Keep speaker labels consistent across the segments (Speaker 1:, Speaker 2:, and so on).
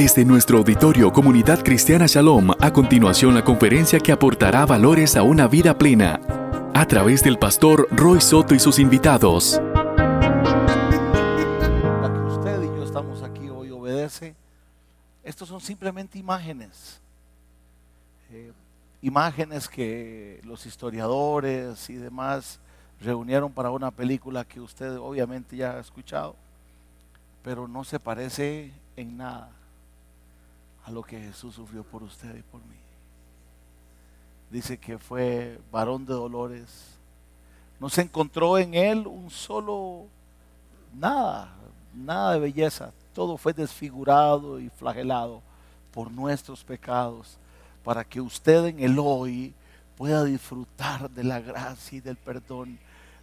Speaker 1: Desde nuestro auditorio Comunidad Cristiana Shalom, a continuación la conferencia que aportará valores a una vida plena, a través del pastor Roy Soto y sus invitados.
Speaker 2: La que usted y yo estamos aquí hoy obedece. Estos son simplemente imágenes. Eh, imágenes que los historiadores y demás reunieron para una película que usted obviamente ya ha escuchado, pero no se parece en nada lo que Jesús sufrió por usted y por mí. Dice que fue varón de dolores. No se encontró en él un solo nada, nada de belleza. Todo fue desfigurado y flagelado por nuestros pecados, para que usted en el hoy pueda disfrutar de la gracia y del perdón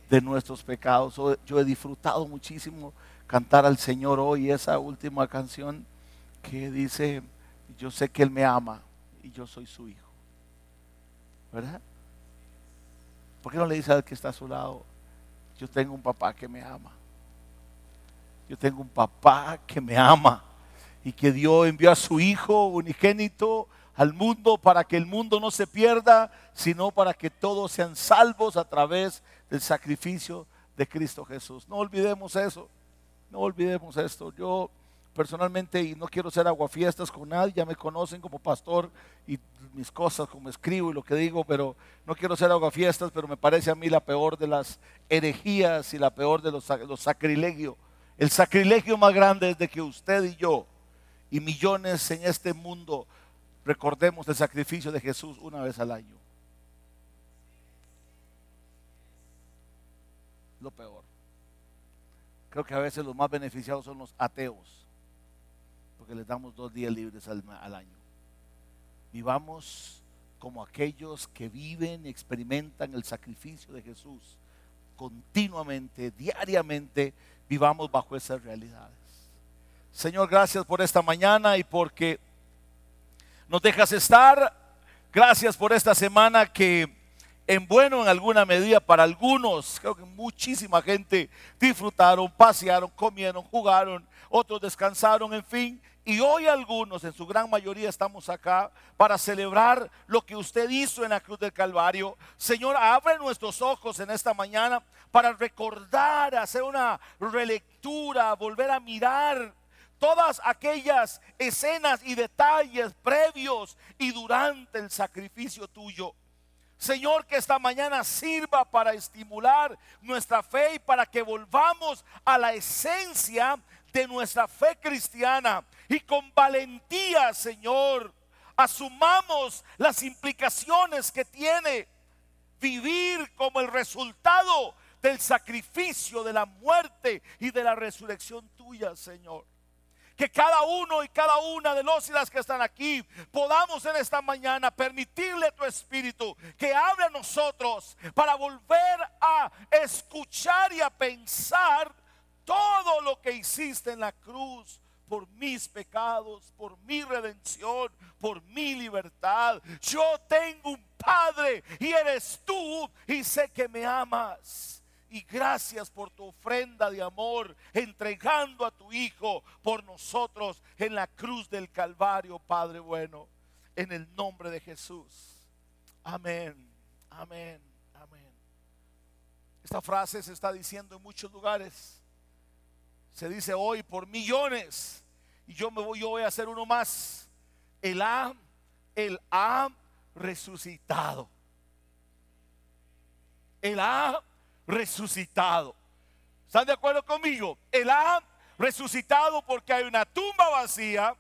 Speaker 2: de nuestros pecados. Yo he disfrutado muchísimo cantar al Señor hoy esa última canción que dice, yo sé que Él me ama y yo soy su hijo. ¿Verdad? ¿Por qué no le dice al que está a su lado, yo tengo un papá que me ama? Yo tengo un papá que me ama y que Dios envió a su hijo unigénito al mundo para que el mundo no se pierda, sino para que todos sean salvos a través del sacrificio de Cristo Jesús. No olvidemos eso, no olvidemos esto. Yo personalmente, y no quiero ser aguafiestas con nadie, ya me conocen como pastor y mis cosas, como escribo y lo que digo, pero no quiero ser aguafiestas, pero me parece a mí la peor de las herejías y la peor de los, los sacrilegios. El sacrilegio más grande es de que usted y yo y millones en este mundo recordemos el sacrificio de Jesús una vez al año. Lo peor. Creo que a veces los más beneficiados son los ateos, porque les damos dos días libres al, año. Vivamos como aquellos que viven y experimentan el sacrificio de Jesús continuamente, diariamente, vivamos bajo esas realidades. Señor, gracias por esta mañana y porque nos dejas estar. Gracias por esta semana que en bueno en alguna medida para algunos, creo que muchísima gente disfrutaron, pasearon, comieron, jugaron, otros descansaron, en fin. Y hoy algunos, en su gran mayoría, estamos acá para celebrar lo que usted hizo en la cruz del Calvario. Señor, abre nuestros ojos en esta mañana para recordar, hacer una relectura, volver a mirar todas aquellas escenas y detalles previos y durante el sacrificio tuyo. Señor, que esta mañana sirva para estimular nuestra fe y para que volvamos a la esencia de nuestra fe cristiana y con valentía, Señor, asumamos las implicaciones que tiene vivir como el resultado del sacrificio, de la muerte y de la resurrección tuya, Señor. Que cada uno y cada una de los y las que están aquí podamos en esta mañana permitirle tu espíritu que hable a nosotros para volver a escuchar y a pensar todo lo que hiciste en la cruz por mis pecados, por mi redención, por mi libertad. Yo tengo un Padre y eres tú y sé que me amas. Y gracias por tu ofrenda de amor, entregando a tu Hijo por nosotros en la cruz del Calvario, Padre bueno, en el nombre de Jesús. Amén, amén, amén. Esta frase se está diciendo en muchos lugares. Se dice hoy por millones. Y yo me voy, yo voy a hacer uno más. El ha, el ha resucitado. El ha resucitado. ¿Están de acuerdo conmigo? Él ha resucitado porque hay una tumba vacía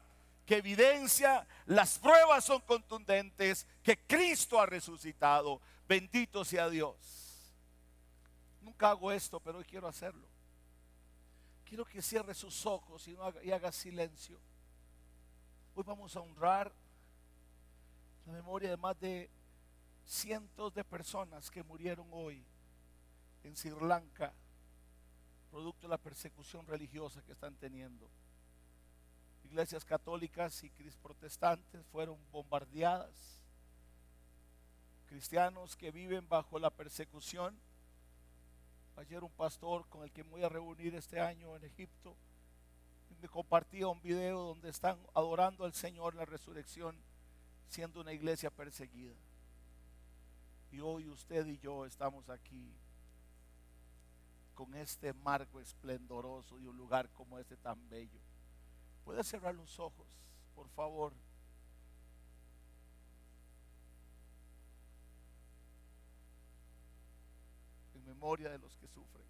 Speaker 2: que evidencia, las pruebas son contundentes, que Cristo ha resucitado. Bendito sea Dios. Nunca hago esto, pero hoy quiero hacerlo. Quiero que cierre sus ojos y, haga, y haga silencio. Hoy vamos a honrar la memoria de más de cientos de personas que murieron hoy en Sri Lanka, producto de la persecución religiosa que están teniendo. Iglesias católicas y protestantes fueron bombardeadas. Cristianos que viven bajo la persecución. Ayer un pastor con el que me voy a reunir este año en Egipto me compartía un video donde están adorando al Señor la resurrección, siendo una iglesia perseguida. Y hoy usted y yo estamos aquí con este marco esplendoroso y un lugar como este tan bello. Puede cerrar los ojos, por favor. Memoria de los que sufren.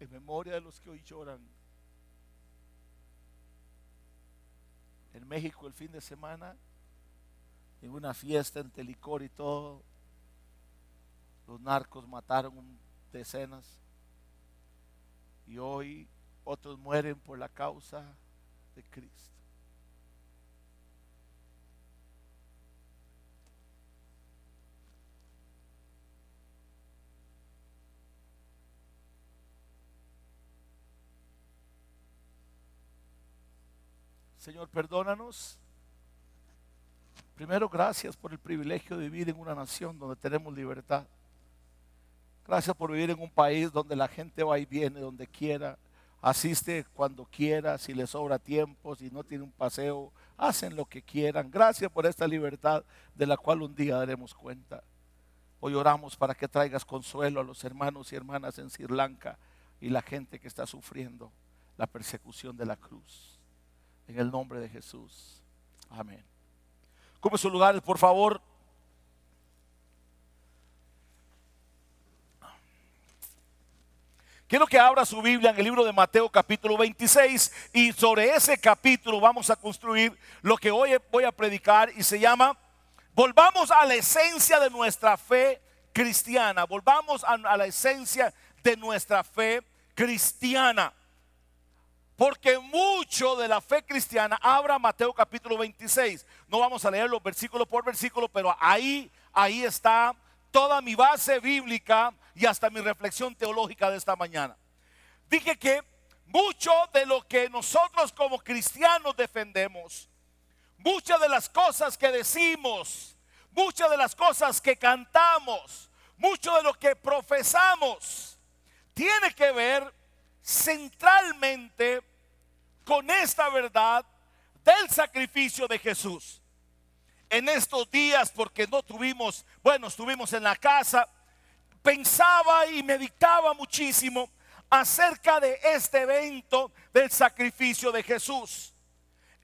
Speaker 2: En memoria de los que hoy lloran. En México el fin de semana, en una fiesta en Telicor y todo, los narcos mataron decenas y hoy otros mueren por la causa de Cristo. Señor, perdónanos. Primero, gracias por el privilegio de vivir en una nación donde tenemos libertad. Gracias por vivir en un país donde la gente va y viene donde quiera, asiste cuando quiera, si le sobra tiempo, si no tiene un paseo, hacen lo que quieran. Gracias por esta libertad de la cual un día daremos cuenta. Hoy oramos para que traigas consuelo a los hermanos y hermanas en Sri Lanka y la gente que está sufriendo la persecución de la cruz. En el nombre de Jesús. Amén. Come sus lugares, por favor. Quiero que abra su Biblia en el libro de Mateo capítulo 26 y sobre ese capítulo vamos a construir lo que hoy voy a predicar y se llama Volvamos a la esencia de nuestra fe cristiana, volvamos a, la esencia de nuestra fe cristiana. Porque mucho de la fe cristiana, abra Mateo capítulo 26. No vamos a leerlo versículo por versículo, pero ahí, ahí está toda mi base bíblica y hasta mi reflexión teológica de esta mañana. Dije que mucho de lo que nosotros como cristianos defendemos, muchas de las cosas que decimos, muchas de las cosas que cantamos, mucho de lo que profesamos, tiene que ver centralmente con esta verdad del sacrificio de Jesús. En estos días, porque no tuvimos, bueno, estuvimos en la casa, pensaba y meditaba muchísimo acerca de este evento del sacrificio de Jesús.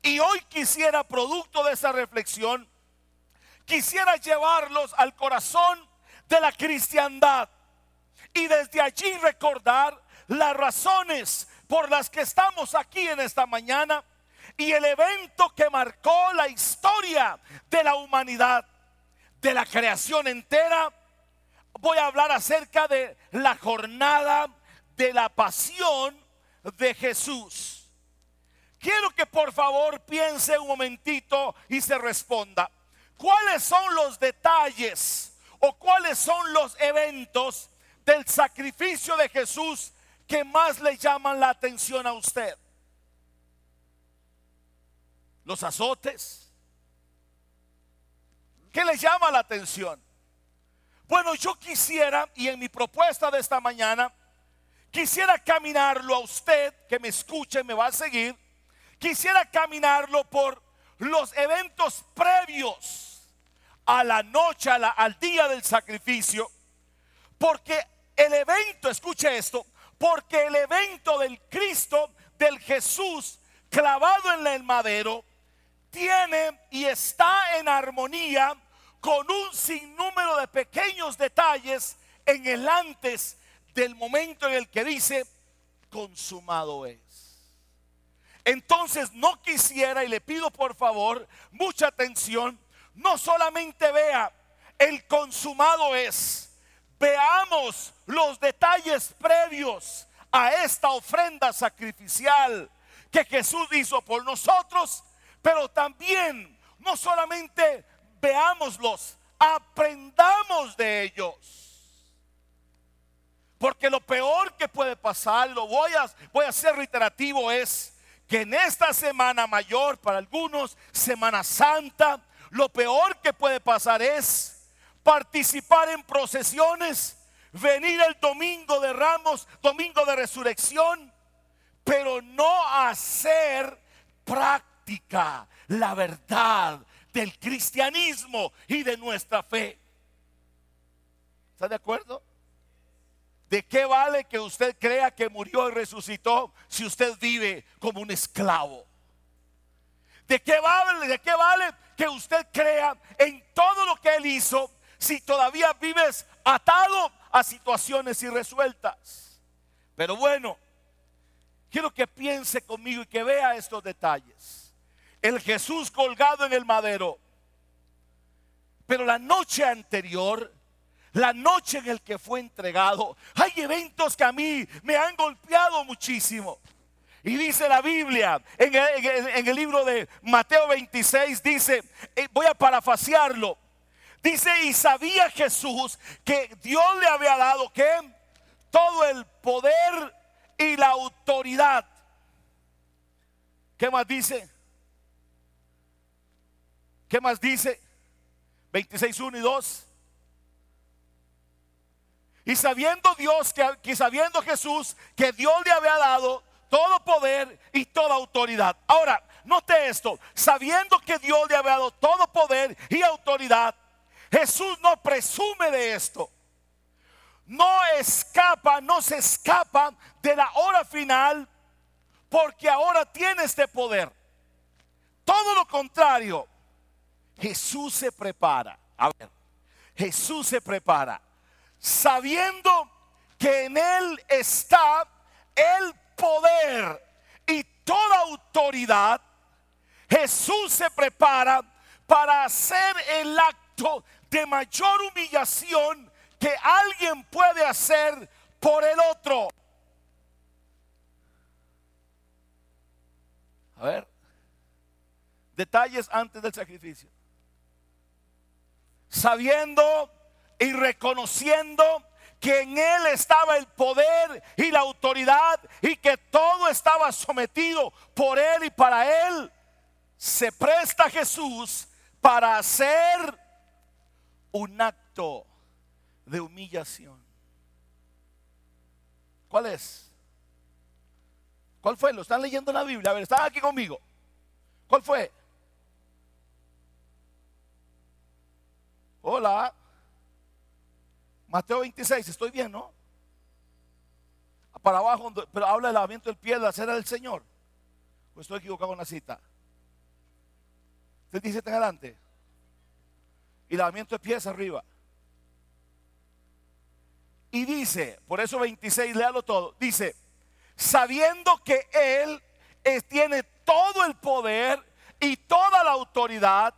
Speaker 2: Y hoy quisiera, producto de esa reflexión, quisiera llevarlos al corazón de la cristiandad y desde allí recordar las razones por las que estamos aquí en esta mañana y el evento que marcó la historia de la humanidad, de la creación entera voy a hablar acerca de la jornada de la pasión de Jesús. Quiero que por favor piense un momentito y se responda. ¿Cuáles son los detalles o cuáles son los eventos del sacrificio de Jesús que más le llaman la atención a usted? Los azotes. ¿Qué le llama la atención? Bueno, yo quisiera, y en mi propuesta de esta mañana, quisiera caminarlo a usted que me escuche, me va a seguir, quisiera caminarlo por los eventos previos a la noche, al día del sacrificio, porque el evento, escuche esto, porque el evento del Cristo, del Jesús clavado en el madero, tiene y está en armonía con un sinnúmero de pequeños detalles en el antes del momento en el que dice, consumado es. Entonces no quisiera y le pido por favor mucha atención, no solamente vea el consumado es, veamos los detalles previos a esta ofrenda sacrificial que Jesús hizo por nosotros, pero también no solamente veámoslos, aprendamos de ellos. Porque lo peor que puede pasar, lo voy a, voy a ser reiterativo, es que en esta semana mayor, para algunos, Semana Santa, lo peor que puede pasar es participar en procesiones, venir el domingo de ramos, domingo de resurrección, pero no hacer práctica la verdad del cristianismo y de nuestra fe. ¿Está de acuerdo? ¿De qué vale que usted crea que murió y resucitó si usted vive como un esclavo? ¿De qué vale, de qué vale que usted crea en todo lo que él hizo si todavía vives atado a situaciones irresueltas? Pero bueno, quiero que piense conmigo y que vea estos detalles. El Jesús colgado en el madero. Pero la noche anterior la noche en el que fue entregado. Hay eventos que a mí me han golpeado muchísimo. Y dice la Biblia en el, libro de Mateo 26, dice, eh, voy a parafasearlo. Dice, y sabía Jesús que Dios le había dado que todo el poder y la autoridad. ¿Qué más dice? ¿Qué más dice? 26, 1 y 2. Y sabiendo Dios, que, sabiendo Jesús, que Dios le había dado todo poder y toda autoridad. Ahora, note esto, sabiendo que Dios le había dado todo poder y autoridad, Jesús no presume de esto. No escapa, no se escapa de la hora final porque ahora tiene este poder. Todo lo contrario, Jesús se prepara. A ver, Jesús se prepara sabiendo que en Él está el poder y toda autoridad, Jesús se prepara para hacer el acto de mayor humillación que alguien puede hacer por el otro. A ver, detalles antes del sacrificio. Sabiendo y reconociendo que en Él estaba el poder y la autoridad y que todo estaba sometido por Él y para Él, se presta Jesús para hacer un acto de humillación. ¿Cuál es? ¿Cuál fue? ¿Lo están leyendo en la Biblia? A ver, están aquí conmigo. ¿Cuál fue? Hola. Mateo 26, estoy bien, ¿no? Para abajo, pero habla del lavamiento del pie de la cera del Señor. ¿O estoy equivocado en la cita? Usted dice en adelante. Y lavamiento de pies arriba. Y dice, por eso 26, léalo todo. Dice, sabiendo que Él tiene todo el poder y toda la autoridad,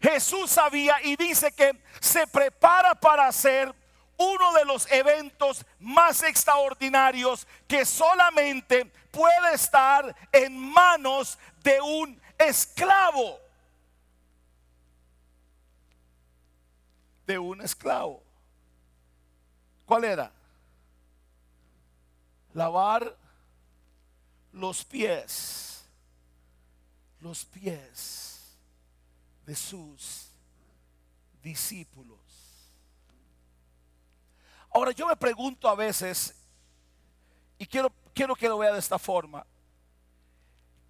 Speaker 2: Jesús sabía y dice que se prepara para hacer uno de los eventos más extraordinarios que solamente puede estar en manos de un esclavo. De un esclavo. ¿Cuál era? Lavar los pies. Los pies de sus discípulos. Ahora yo me pregunto a veces, y quiero, quiero que lo vea de esta forma,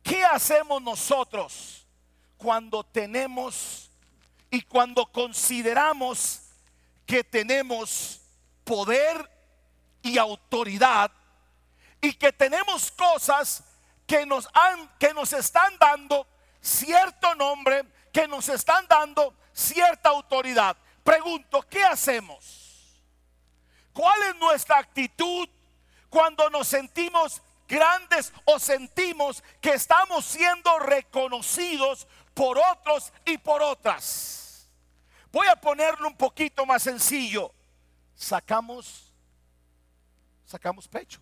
Speaker 2: ¿qué hacemos nosotros cuando tenemos y cuando consideramos que tenemos poder y autoridad y que tenemos cosas que nos, han, que nos están dando cierto nombre, que nos están dando cierta autoridad. Pregunto, ¿qué hacemos? ¿Cuál es nuestra actitud cuando nos sentimos grandes o sentimos que estamos siendo reconocidos por otros y por otras? Voy a ponerlo un poquito más sencillo. Sacamos sacamos pecho.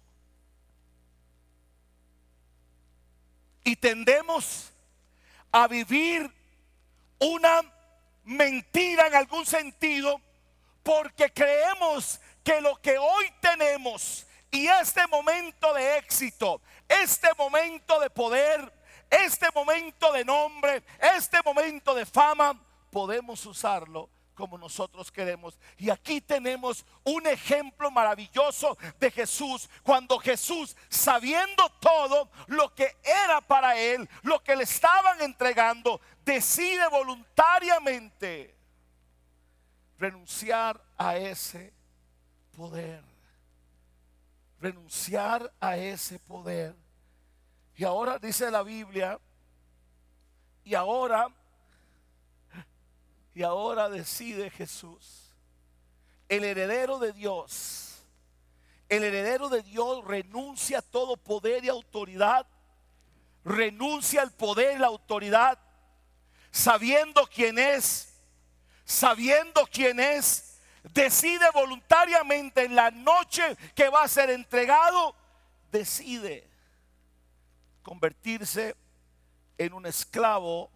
Speaker 2: Y tendemos a vivir una mentira en algún sentido porque creemos que lo que hoy tenemos y este momento de éxito, este momento de poder, este momento de nombre, este momento de fama, podemos usarlo como nosotros queremos. Y aquí tenemos un ejemplo maravilloso de Jesús, cuando Jesús, sabiendo todo lo que era para él, lo que le estaban entregando, decide voluntariamente renunciar a ese poder. Renunciar a ese poder. Y ahora dice la Biblia, y ahora y ahora decide Jesús, el heredero de Dios, el heredero de Dios renuncia a todo poder y autoridad, renuncia al poder y la autoridad, sabiendo quién es, sabiendo quién es, decide voluntariamente en la noche que va a ser entregado, decide convertirse en un esclavo,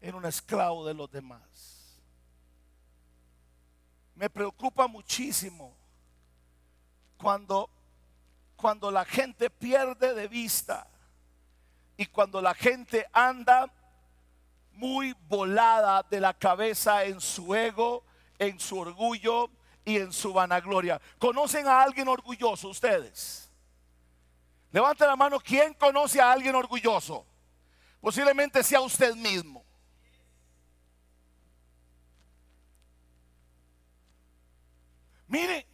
Speaker 2: en un esclavo de los demás me preocupa muchísimo cuando, cuando la gente pierde de vista y cuando la gente anda muy volada de la cabeza en su ego, en su orgullo y en su vanagloria. ¿Conocen a alguien orgulloso ustedes? Levante la mano, ¿quién conoce a alguien orgulloso? Posiblemente sea usted mismo. Mire,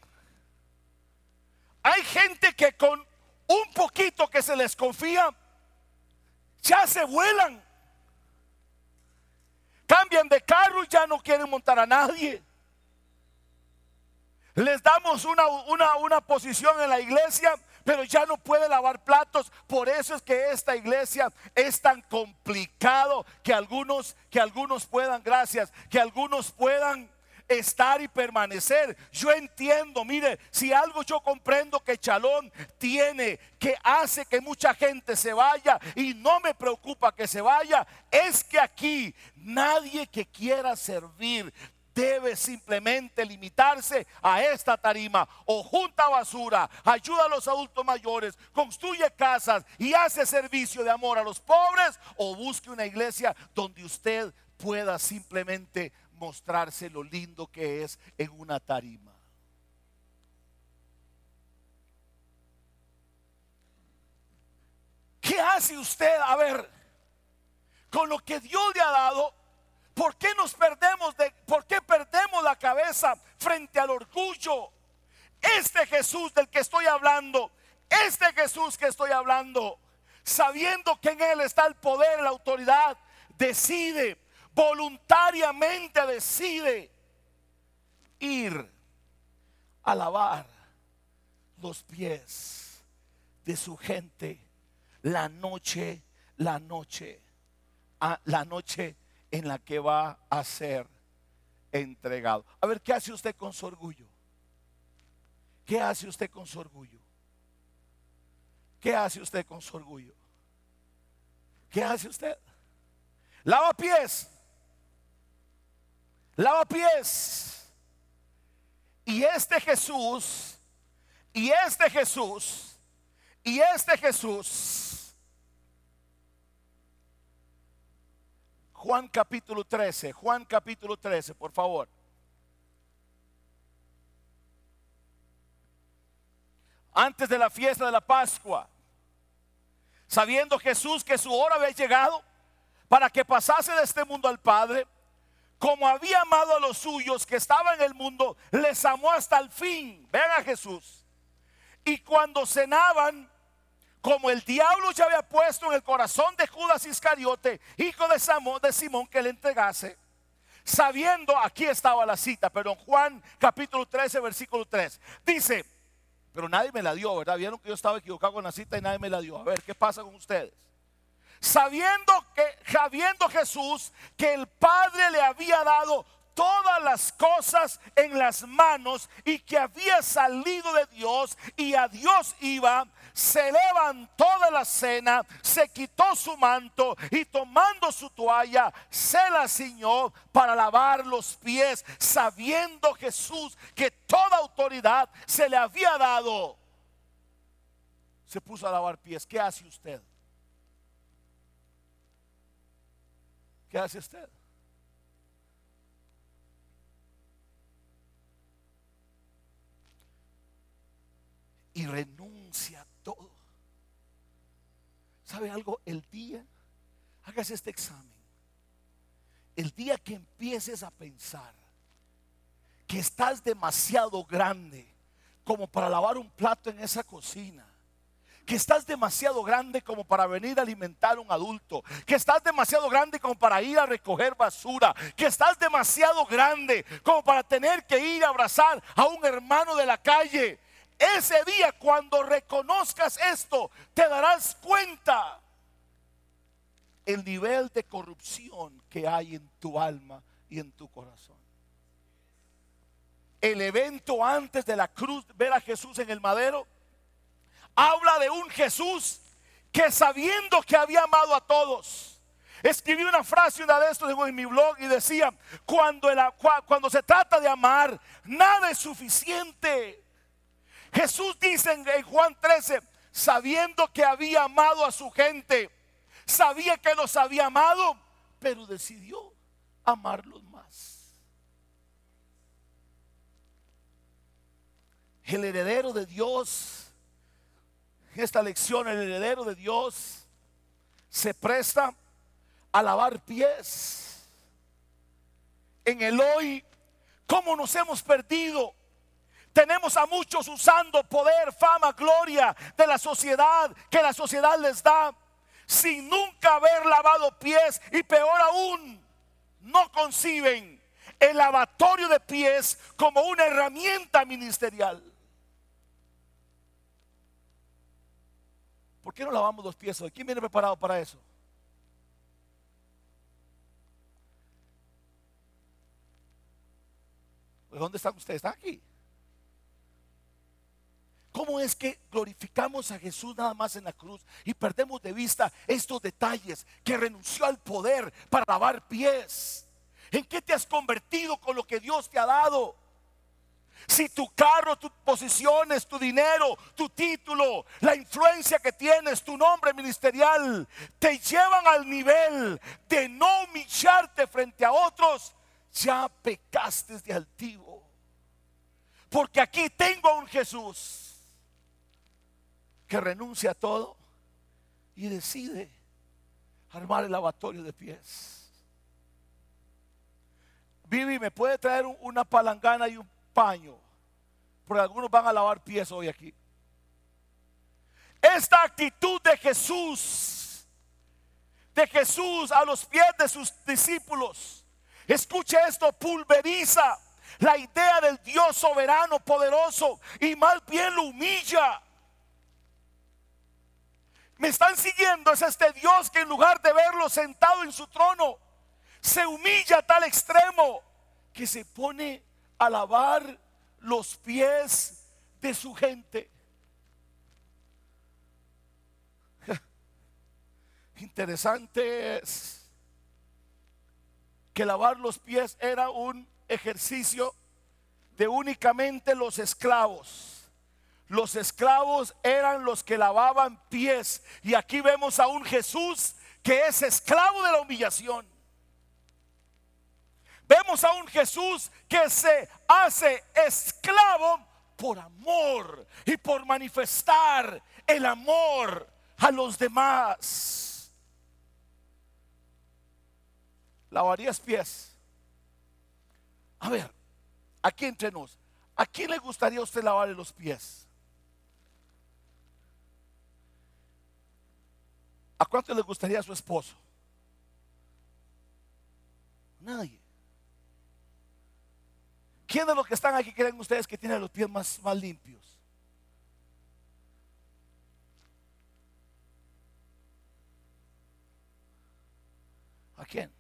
Speaker 2: hay gente que con un poquito que se les confía, ya se vuelan. Cambian de carro y ya no quieren montar a nadie. Les damos una, una, una posición en la iglesia, pero ya no puede lavar platos. Por eso es que esta iglesia es tan complicado que algunos, que algunos puedan, gracias, que algunos puedan estar y permanecer. Yo entiendo, mire, si algo yo comprendo que Chalón tiene que hace que mucha gente se vaya y no me preocupa que se vaya, es que aquí nadie que quiera servir debe simplemente limitarse a esta tarima o junta basura, ayuda a los adultos mayores, construye casas y hace servicio de amor a los pobres o busque una iglesia donde usted pueda simplemente mostrarse lo lindo que es en una tarima. ¿Qué hace usted? A ver, con lo que Dios le ha dado, ¿por qué nos perdemos de, por qué perdemos la cabeza frente al orgullo? Este Jesús del que estoy hablando, este Jesús que estoy hablando, sabiendo que en Él está el poder, la autoridad, decide voluntariamente decide ir a lavar los pies de su gente la noche, la noche, la noche en la que va a ser entregado. A ver, ¿qué hace usted con su orgullo? ¿Qué hace usted con su orgullo? ¿Qué hace usted con su orgullo? ¿Qué hace usted? Lava pies pies Y este Jesús, y este Jesús, y este Jesús. Juan capítulo 13, Juan capítulo 13, por favor. Antes de la fiesta de la Pascua, sabiendo Jesús que su hora había llegado para que pasase de este mundo al Padre, como había amado a los suyos que estaban en el mundo, les amó hasta el fin. Vean a Jesús. Y cuando cenaban, como el diablo ya había puesto en el corazón de Judas Iscariote, hijo de, de Simón, que le entregase, sabiendo, aquí estaba la cita, pero en Juan capítulo 13, versículo 3, dice, pero nadie me la dio, ¿verdad? Vieron que yo estaba equivocado con la cita y nadie me la dio. A ver, ¿qué pasa con ustedes? sabiendo que sabiendo Jesús que el Padre le había dado todas las cosas en las manos y que había salido de Dios y a Dios iba, se levantó de la cena, se quitó su manto y tomando su toalla, se la ciñó para lavar los pies, sabiendo Jesús que toda autoridad se le había dado. Se puso a lavar pies. ¿Qué hace usted? ¿Qué hace usted? Y renuncia a todo. ¿Sabe algo? El día, hagas este examen. El día que empieces a pensar que estás demasiado grande como para lavar un plato en esa cocina, que estás demasiado grande como para venir a alimentar a un adulto, que estás demasiado grande como para ir a recoger basura, que estás demasiado grande como para tener que ir a abrazar a un hermano de la calle. Ese día cuando reconozcas esto, te darás cuenta el nivel de corrupción que hay en tu alma y en tu corazón. El evento antes de la cruz, ver a Jesús en el madero, habla de un Jesús que sabiendo que había amado a todos, escribí una frase una de estos en mi blog y decía, cuando, cuando se trata de amar, nada es suficiente. Jesús dice en Juan 13, sabiendo que había amado a su gente, sabía que los había amado, pero decidió amarlos más. El heredero de Dios esta lección el heredero de Dios se presta a lavar pies. En el hoy, ¿cómo nos hemos perdido? Tenemos a muchos usando poder, fama, gloria de la sociedad que la sociedad les da sin nunca haber lavado pies y peor aún, no conciben el lavatorio de pies como una herramienta ministerial. ¿Por qué no lavamos los pies hoy? ¿Quién viene preparado para eso? ¿Dónde están ustedes? Están aquí. ¿Cómo es que glorificamos a Jesús nada más en la cruz y perdemos de vista estos detalles que renunció al poder para lavar pies? ¿En qué te has convertido con lo que Dios te ha dado? Si tu carro, tus posiciones, tu dinero, tu título, la influencia que tienes, tu nombre ministerial, te llevan al nivel de no humillarte frente a otros, ya pecaste de altivo. Porque aquí tengo a un Jesús que renuncia a todo y decide armar el lavatorio de pies. Vivi, ¿me puede traer una palangana y un paño, porque algunos van a lavar pies hoy aquí. Esta actitud de Jesús, de Jesús a los pies de sus discípulos, escuche esto, pulveriza la idea del Dios soberano, poderoso, y más bien lo humilla. Me están siguiendo, es este Dios que en lugar de verlo sentado en su trono, se humilla a tal extremo que se pone a lavar los pies de su gente. Interesante es que lavar los pies era un ejercicio de únicamente los esclavos. Los esclavos eran los que lavaban pies. Y aquí vemos a un Jesús que es esclavo de la humillación. Vemos a un Jesús que se hace esclavo por amor y por manifestar el amor a los demás. Lavarías pies. A ver, aquí entre nos, ¿a quién le gustaría a usted lavarle los pies? ¿A cuánto le gustaría a su esposo? Nadie. ¿Quién de los que están aquí creen ustedes que tienen los pies más, más limpios? ¿A quién?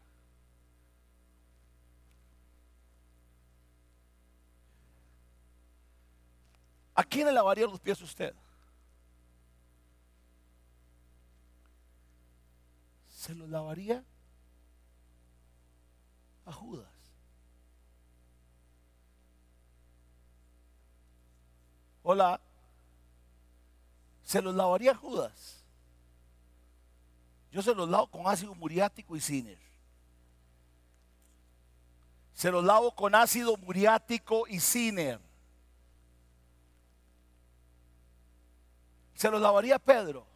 Speaker 2: ¿A quién le lavaría los pies usted? ¿Se los lavaría a Judas? Hola. Se los lavaría Judas. Yo se los lavo con ácido muriático y ciner. Se los lavo con ácido muriático y ciner. se los lavaría Pedro.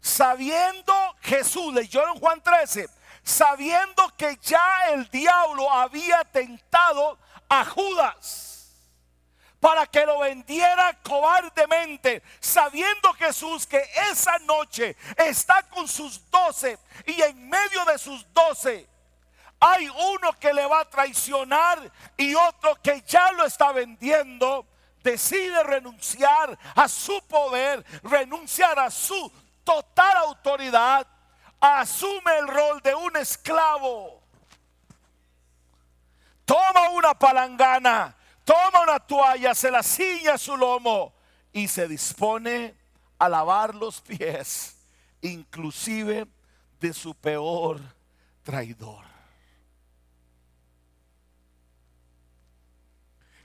Speaker 2: Sabiendo Jesús, leyó en Juan 13, sabiendo que ya el diablo había tentado a Judas para que lo vendiera cobardemente, sabiendo Jesús que esa noche está con sus doce y en medio de sus doce hay uno que le va a traicionar y otro que ya lo está vendiendo, decide renunciar a su poder, renunciar a su total autoridad, asume el rol de un esclavo. Toma una palangana toma una toalla, se la ciña a su lomo y se dispone a lavar los pies, inclusive de su peor traidor.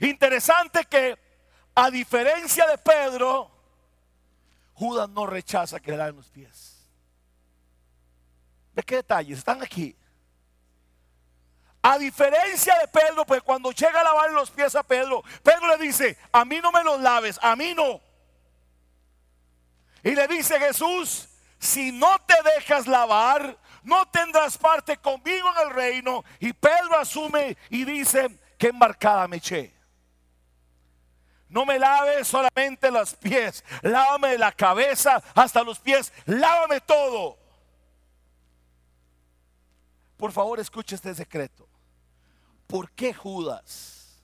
Speaker 2: Interesante que a diferencia de Pedro, Judas no rechaza que le laven los pies. ¿De qué detalles? Están aquí. A diferencia de Pedro, pues cuando llega a lavar los pies a Pedro, Pedro le dice, a mí no me los laves, a mí no. Y le dice Jesús, si no te dejas lavar, no tendrás parte conmigo en el reino. Y Pedro asume y dice, qué embarcada me eché. No me laves solamente los pies, lávame la cabeza hasta los pies, lávame todo. Por favor, escuche este secreto. ¿Por qué Judas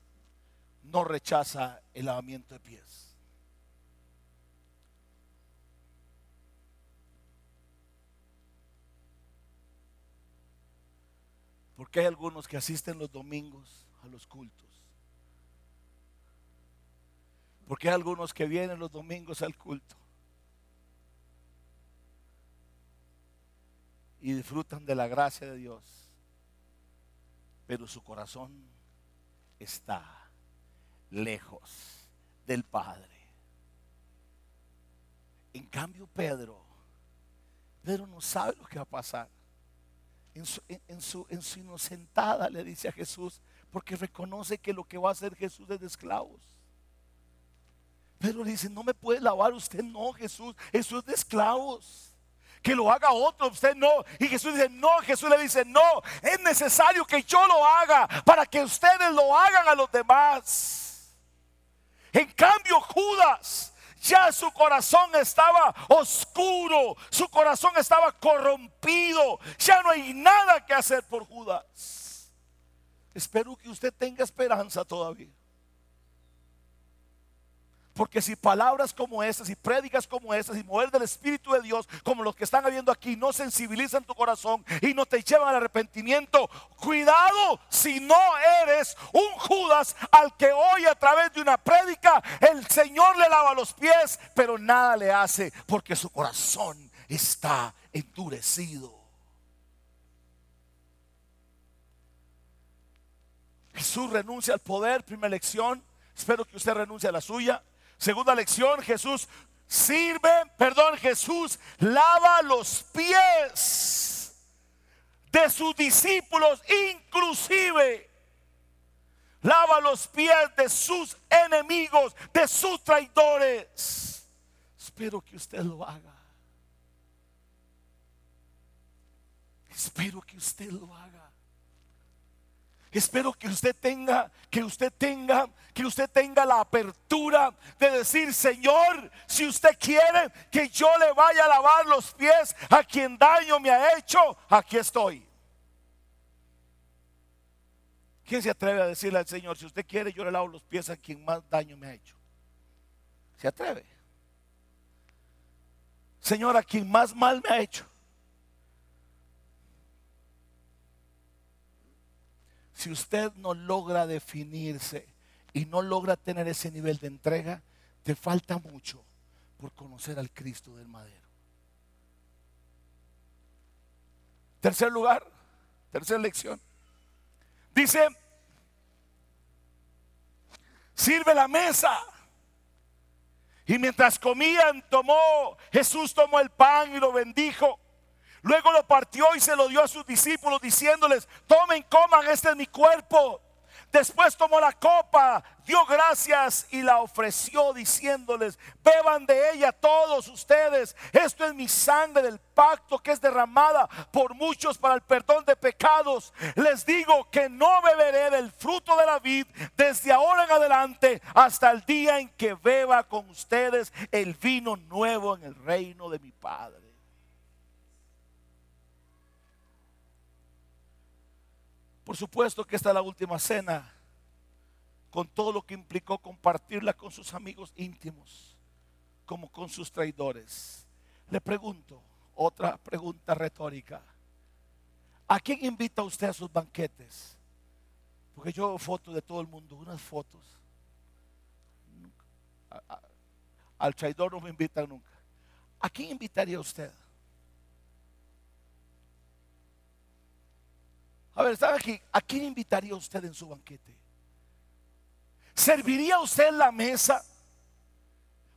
Speaker 2: no rechaza el lavamiento de pies? Porque hay algunos que asisten los domingos a los cultos. Porque hay algunos que vienen los domingos al culto. Y disfrutan de la gracia de Dios pero su corazón está lejos del Padre. En cambio, Pedro, Pedro no sabe lo que va a pasar. En su, en, su, en su inocentada le dice a Jesús, porque reconoce que lo que va a hacer Jesús es de esclavos. Pedro le dice, no me puede lavar usted, no Jesús, eso es de esclavos que lo haga otro, usted no. Y Jesús dice, no, Jesús le dice, no, es necesario que yo lo haga para que ustedes lo hagan a los demás. En cambio, Judas, ya su corazón estaba oscuro, su corazón estaba corrompido, ya no hay nada que hacer por Judas. Espero que usted tenga esperanza todavía. Porque si palabras como esas y prédicas como esas y mover del Espíritu de Dios, como los que están habiendo aquí, no sensibilizan tu corazón y no te llevan al arrepentimiento, cuidado si no eres un Judas al que hoy a través de una prédica el Señor le lava los pies, pero nada le hace porque su corazón está endurecido. Jesús renuncia al poder, primera lección. Espero que usted renuncie a la suya. Segunda lección, Jesús sirve, perdón, Jesús lava los pies de sus discípulos, inclusive lava los pies de sus enemigos, de sus traidores. Espero que usted lo haga. Espero que usted lo haga. Espero que usted tenga, que usted tenga, que usted tenga la apertura de decir, Señor, si usted quiere que yo le vaya a lavar los pies a quien daño me ha hecho, aquí estoy. ¿Quién se atreve a decirle al Señor, si usted quiere, yo le lavo los pies a quien más daño me ha hecho? ¿Se atreve? Señor, a quien más mal me ha hecho. Si usted no logra definirse y no logra tener ese nivel de entrega, te falta mucho por conocer al Cristo del madero. Tercer lugar, tercera lección. Dice, sirve la mesa. Y mientras comían, tomó, Jesús tomó el pan y lo bendijo Luego lo partió y se lo dio a sus discípulos diciéndoles, tomen, coman, este es mi cuerpo. Después tomó la copa, dio gracias y la ofreció diciéndoles, beban de ella todos ustedes. Esto es mi sangre del pacto que es derramada por muchos para el perdón de pecados. Les digo que no beberé del fruto de la vid desde ahora en adelante hasta el día en que beba con ustedes el vino nuevo en el reino de mi Padre. Por supuesto que esta es la última cena, con todo lo que implicó compartirla con sus amigos íntimos, como con sus traidores. Le pregunto, otra pregunta retórica. ¿A quién invita usted a sus banquetes? Porque yo veo fotos de todo el mundo, unas fotos. al traidor no me invitan nunca. ¿A quién invitaría usted? A ver, ¿sabe aquí? ¿A quién invitaría usted en su banquete? ¿Serviría usted la mesa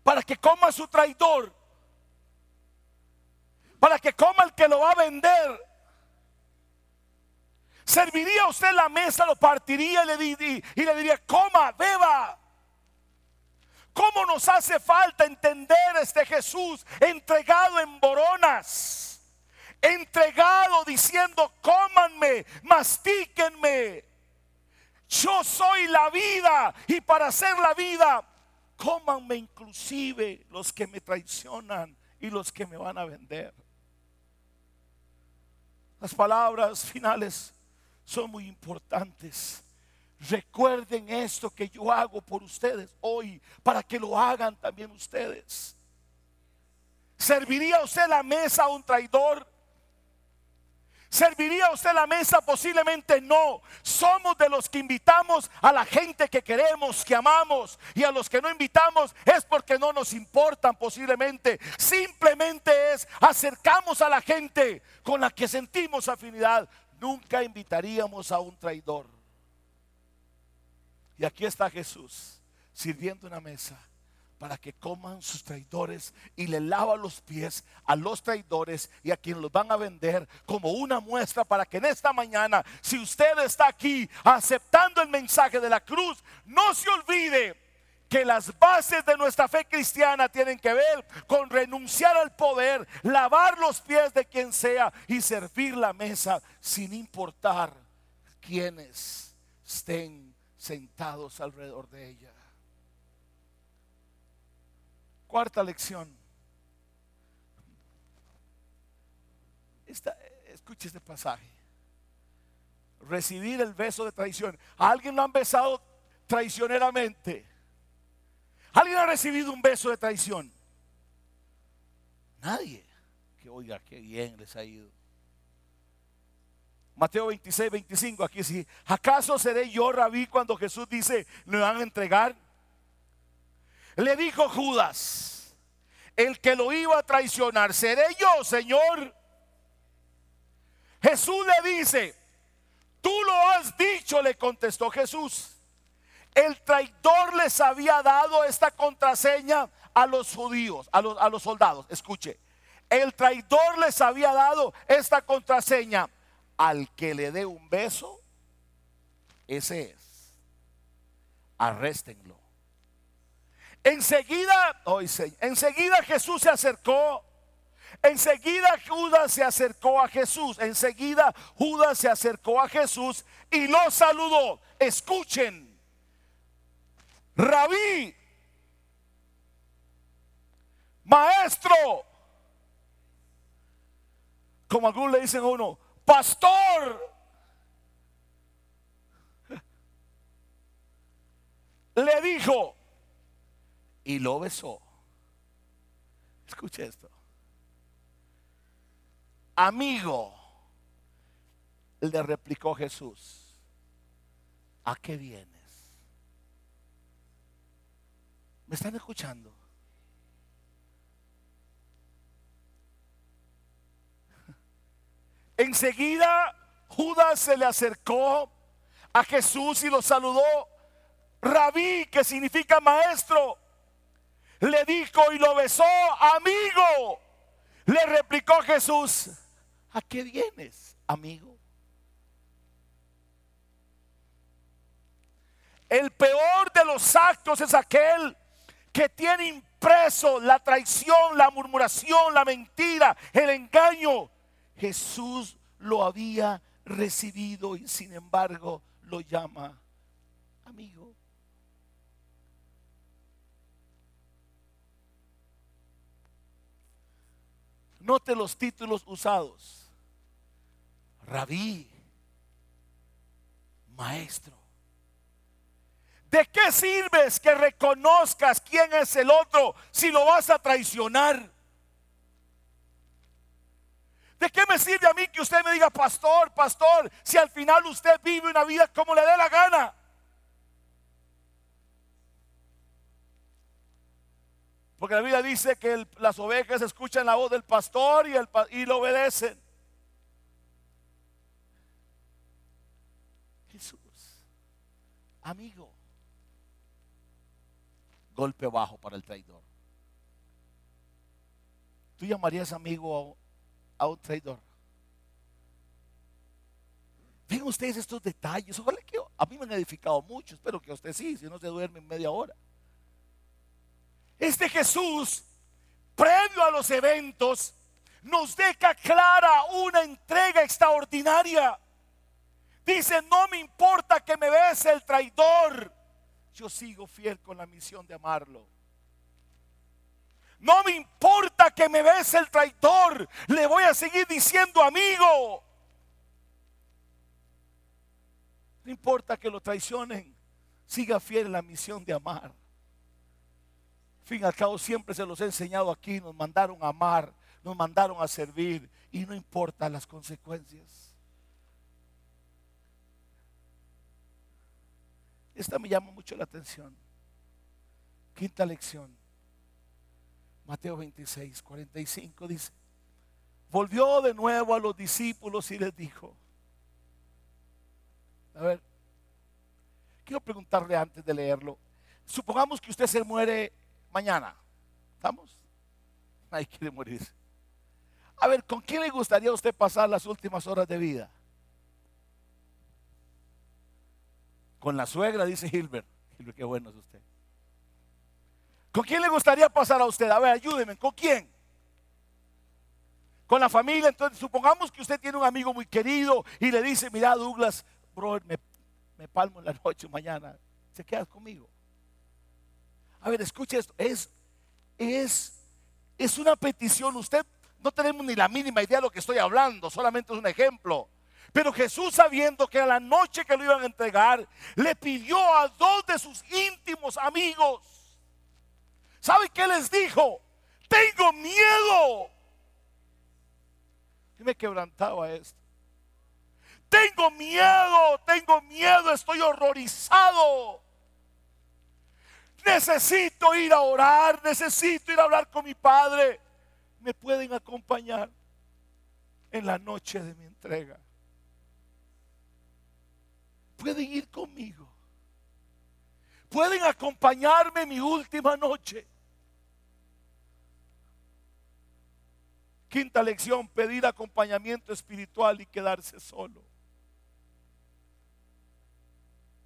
Speaker 2: para que coma su traidor? Para que coma el que lo va a vender. ¿Serviría usted la mesa, lo partiría y le, y le diría, coma, beba? ¿Cómo nos hace falta entender este Jesús entregado en boronas? Entregado diciendo, cómanme, mastíquenme. Yo soy la vida y para ser la vida, cómanme inclusive los que me traicionan y los que me van a vender. Las palabras finales son muy importantes. Recuerden esto que yo hago por ustedes hoy para que lo hagan también ustedes. ¿Serviría usted la mesa a un traidor? ¿Serviría usted la mesa? Posiblemente no. Somos de los que invitamos a la gente que queremos, que amamos. Y a los que no invitamos es porque no nos importan posiblemente. Simplemente es acercamos a la gente con la que sentimos afinidad. Nunca invitaríamos a un traidor. Y aquí está Jesús sirviendo una mesa para que coman sus traidores y le lava los pies a los traidores y a quienes los van a vender como una muestra para que en esta mañana, si usted está aquí aceptando el mensaje de la cruz, no se olvide que las bases de nuestra fe cristiana tienen que ver con renunciar al poder, lavar los pies de quien sea y servir la mesa sin importar quienes estén sentados alrededor de ella. Cuarta lección. escuche este pasaje. Recibir el beso de traición. ¿A alguien lo han besado traicioneramente? ¿Alguien ha recibido un beso de traición? Nadie. Que oiga, qué bien les ha ido. Mateo 26, 25, aquí sí. ¿Acaso seré yo, rabí, cuando Jesús dice, me van a entregar? Le dijo Judas, el que lo iba a traicionar, ¿seré yo, Señor? Jesús le dice, tú lo has dicho, le contestó Jesús. El traidor les había dado esta contraseña a los judíos, a los, a los soldados. Escuche, el traidor les había dado esta contraseña. Al que le dé un beso, ese es. Arréstenlo. Enseguida, enseguida Jesús se acercó. Enseguida Judas se acercó a Jesús. Enseguida Judas se acercó a Jesús y lo saludó. Escuchen. Rabí. Maestro. Como algunos le dicen a uno, pastor. Le dijo, y lo besó. Escuche esto. Amigo, le replicó Jesús, ¿a qué vienes? ¿Me están escuchando? Enseguida Judas se le acercó a Jesús y lo saludó. Rabí, que significa maestro le dijo y lo besó, amigo. Le replicó Jesús, ¿a qué vienes, amigo? el peor de los actos es aquel que tiene impreso la traición, la murmuración, la mentira, el engaño. Jesús lo había recibido y sin embargo lo llama amigo. Note los títulos usados. Rabí, maestro. ¿De qué sirves que reconozcas quién es el otro si lo vas a traicionar? ¿De qué me sirve a mí que usted me diga, pastor, pastor, si al final usted vive una vida como le dé la gana? Porque la Biblia dice que las ovejas escuchan la voz del pastor y, lo obedecen. Jesús, amigo, golpe bajo para el traidor. ¿Tú llamarías amigo a, un traidor? Ven ustedes estos detalles. Ojalá que a mí me han edificado mucho. Espero que a usted sí, si no se duerme en media hora. Este Jesús, previo a los eventos, nos deja clara una entrega extraordinaria. Dice, no me importa que me bese el traidor, yo sigo fiel con la misión de amarlo. No me importa que me bese el traidor, le voy a seguir diciendo amigo. No importa que lo traicionen, siga fiel en la misión de amar fin y al cabo siempre se los he enseñado aquí, nos mandaron a amar, nos mandaron a servir y no importa las consecuencias. Esta me llama mucho la atención. Quinta lección. Mateo 26, 45 dice, volvió de nuevo a los discípulos y les dijo, a ver, quiero preguntarle antes de leerlo, supongamos que usted se muere mañana. ¿Estamos? Nadie quiere morir. A ver, ¿con quién le gustaría a usted pasar las últimas horas de vida? Con la suegra, dice Hilbert. Hilbert, qué bueno es usted. ¿Con quién le gustaría pasar a usted? A ver, ayúdeme, ¿con quién? Con la familia. Entonces, supongamos que usted tiene un amigo muy querido y le dice, mira Douglas, bro, me, me palmo en la noche mañana. ¿Se queda conmigo? A ver, escuche esto. Es, es, es una petición. Usted no tenemos ni la mínima idea de lo que estoy hablando. Solamente es un ejemplo. Pero Jesús, sabiendo que a la noche que lo iban a entregar, le pidió a dos de sus íntimos amigos. ¿Sabe qué les dijo? Tengo miedo. Y me quebrantaba esto. Tengo miedo, tengo miedo, estoy horrorizado. Necesito ir a orar, necesito ir a hablar con mi padre. ¿Me pueden acompañar en la noche de mi entrega? Pueden ir conmigo. Pueden acompañarme en mi última noche. Quinta lección, pedir acompañamiento espiritual y quedarse solo.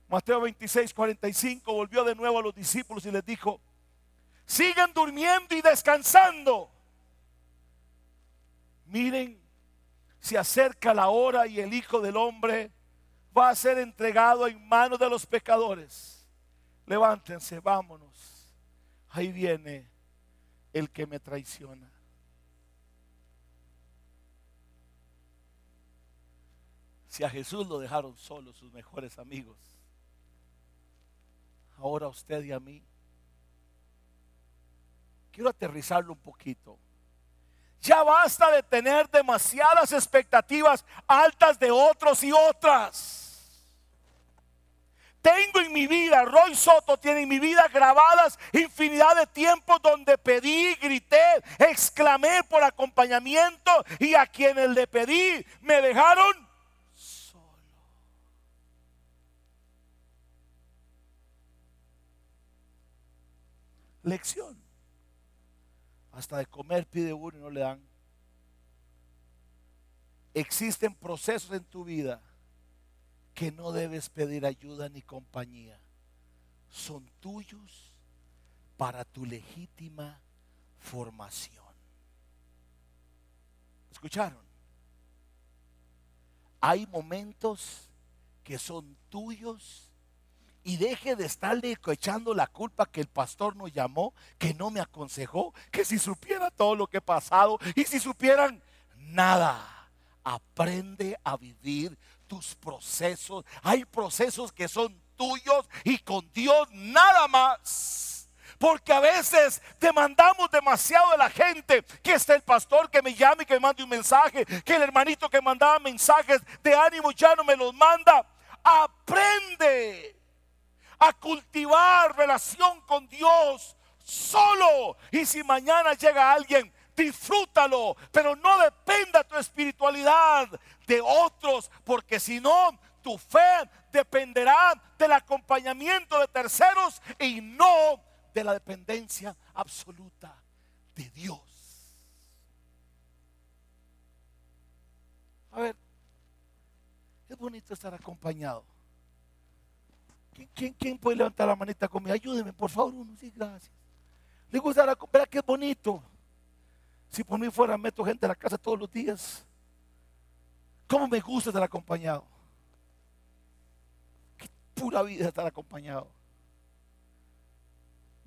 Speaker 2: Mateo 26, 45 volvió de nuevo a los discípulos y les dijo, sigan durmiendo y descansando. Miren, se acerca la hora y el Hijo del Hombre va a ser entregado en manos de los pecadores. Levántense, vámonos. Ahí viene el que me traiciona. Si a Jesús lo dejaron solo sus mejores amigos, ahora a usted y a mí. Quiero aterrizarlo un poquito. Ya basta de tener demasiadas expectativas altas de otros y otras. Tengo en mi vida, Roy Soto tiene en mi vida grabadas infinidad de tiempos donde pedí, grité, exclamé por acompañamiento y a quienes le pedí me dejaron lección. Hasta de comer pide uno y no le dan. Existen procesos en tu vida que no debes pedir ayuda ni compañía. son tuyos para tu legítima formación. ¿Escucharon? Hay momentos que son tuyos y deje de estarle echando la culpa que el pastor nos llamó, que no me aconsejó, que si supiera todo lo que he pasado y si supieran nada. Aprende a vivir tus procesos. Hay procesos que son tuyos y con Dios nada más. Porque a veces demandamos demasiado de la gente. Que esté el pastor que me llame y que me mande un mensaje. Que el hermanito que mandaba mensajes de ánimo ya no me los manda. Aprende a cultivar relación con Dios solo. Y si mañana llega alguien, disfrútalo, pero no dependa tu espiritualidad de otros, porque si no, tu fe dependerá del acompañamiento de terceros y no de la dependencia absoluta de Dios. A ver, es bonito estar acompañado. ¿Quién, puede levantar la manita conmigo? Ayúdeme, por favor, uno. Sí, gracias. Le gusta la ¿verdad que es bonito? Si por mí fuera, meto gente a la casa todos los días. ¿Cómo me gusta estar acompañado? Qué pura vida estar acompañado.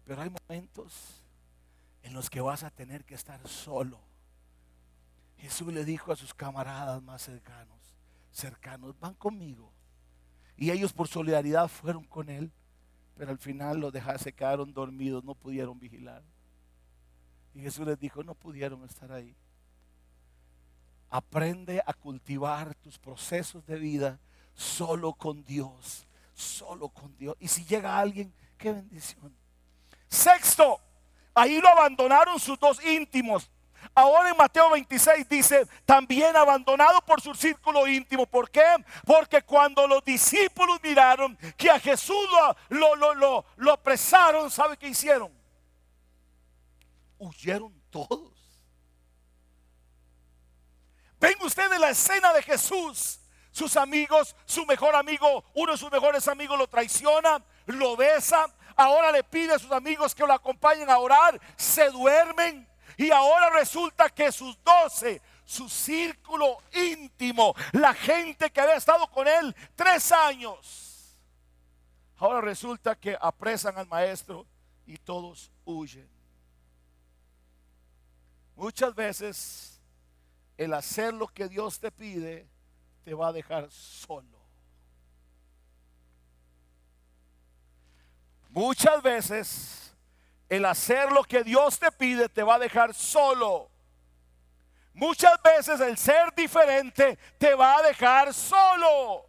Speaker 2: Pero hay momentos en los que vas a tener que estar solo. Jesús le dijo a sus camaradas más cercanos, cercanos, van conmigo. Y ellos por solidaridad fueron con él, pero al final los dejaron, se quedaron dormidos, no pudieron vigilar. Y Jesús les dijo, no pudieron estar ahí. Aprende a cultivar tus procesos de vida solo con Dios, solo con Dios. Y si llega alguien, qué bendición. Sexto, ahí lo abandonaron sus dos íntimos. Ahora en Mateo 26 dice, también abandonado por su círculo íntimo. ¿Por qué? Porque cuando los discípulos miraron que a Jesús lo, lo, lo, lo apresaron, ¿sabe qué hicieron? Huyeron todos. Ven ustedes la escena de Jesús. Sus amigos, su mejor amigo, uno de sus mejores amigos lo traiciona, lo besa. Ahora le pide a sus amigos que lo acompañen a orar. Se duermen. Y ahora resulta que sus doce, su círculo íntimo, la gente que había estado con él tres años, ahora resulta que apresan al maestro y todos huyen. Muchas veces el hacer lo que Dios te pide te va a dejar solo. Muchas veces el hacer lo que Dios te pide te va a dejar solo. Muchas veces el ser diferente te va a dejar solo.